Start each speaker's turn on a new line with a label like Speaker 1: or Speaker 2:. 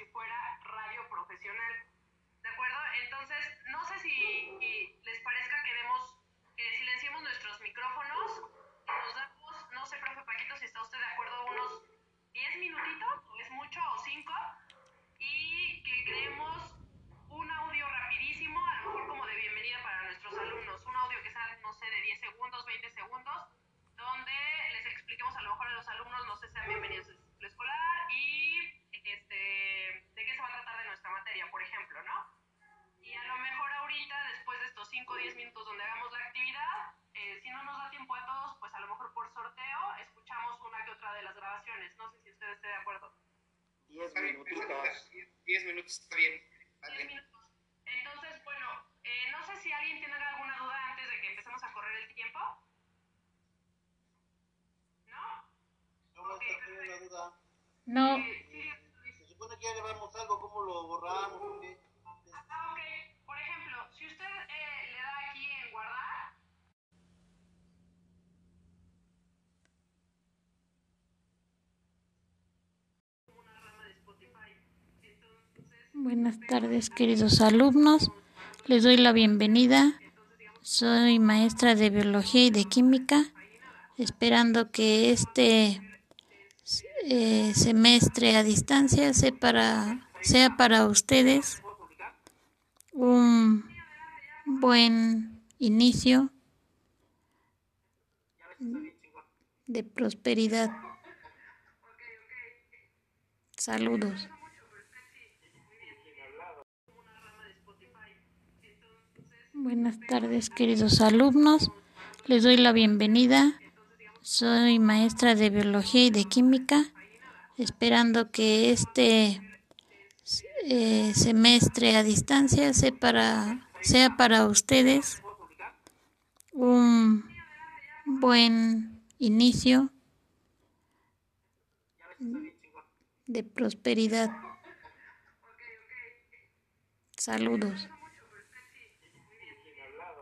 Speaker 1: si fuera radio profesional. ¿De acuerdo? Entonces, no sé si les parezca que demos, que silenciemos nuestros micrófonos y nos damos, no sé, profe Paquito, si está usted de acuerdo, unos 10 minutitos, o es mucho, o 5, y que creemos un audio rapidísimo, a lo mejor como de bienvenida para nuestros alumnos, un audio que sea, no sé, de 10 segundos, 20 segundos, donde les expliquemos a lo mejor a los alumnos, no sé, sean bienvenidos al ciclo escolar y este, de qué se va a tratar de nuestra materia, por ejemplo, ¿no? Y a lo mejor ahorita, después de estos 5 o 10 minutos donde hagamos la actividad, eh, si no nos da tiempo a todos, pues a lo mejor por sorteo escuchamos una que otra de las grabaciones. No sé si usted esté de acuerdo.
Speaker 2: 10
Speaker 3: Está bien,
Speaker 2: minutitos.
Speaker 3: 10 minutos está bien. Está
Speaker 1: 10
Speaker 3: bien.
Speaker 1: minutos. Entonces, bueno, eh, no sé si alguien tiene alguna duda antes de que empecemos a correr el tiempo. ¿No?
Speaker 4: Maestra tengo una duda.
Speaker 5: No,
Speaker 1: Eh,
Speaker 5: buenas tardes queridos alumnos. Les doy la bienvenida. Soy maestra de biología y de química, esperando que este eh, semestre a distancia sea para, sea para ustedes un buen inicio de prosperidad. Saludos. Buenas tardes, queridos alumnos. Les doy la bienvenida. Soy maestra de biología y de química, esperando que este eh, semestre a distancia sea para, sea para ustedes un buen inicio de prosperidad. Saludos.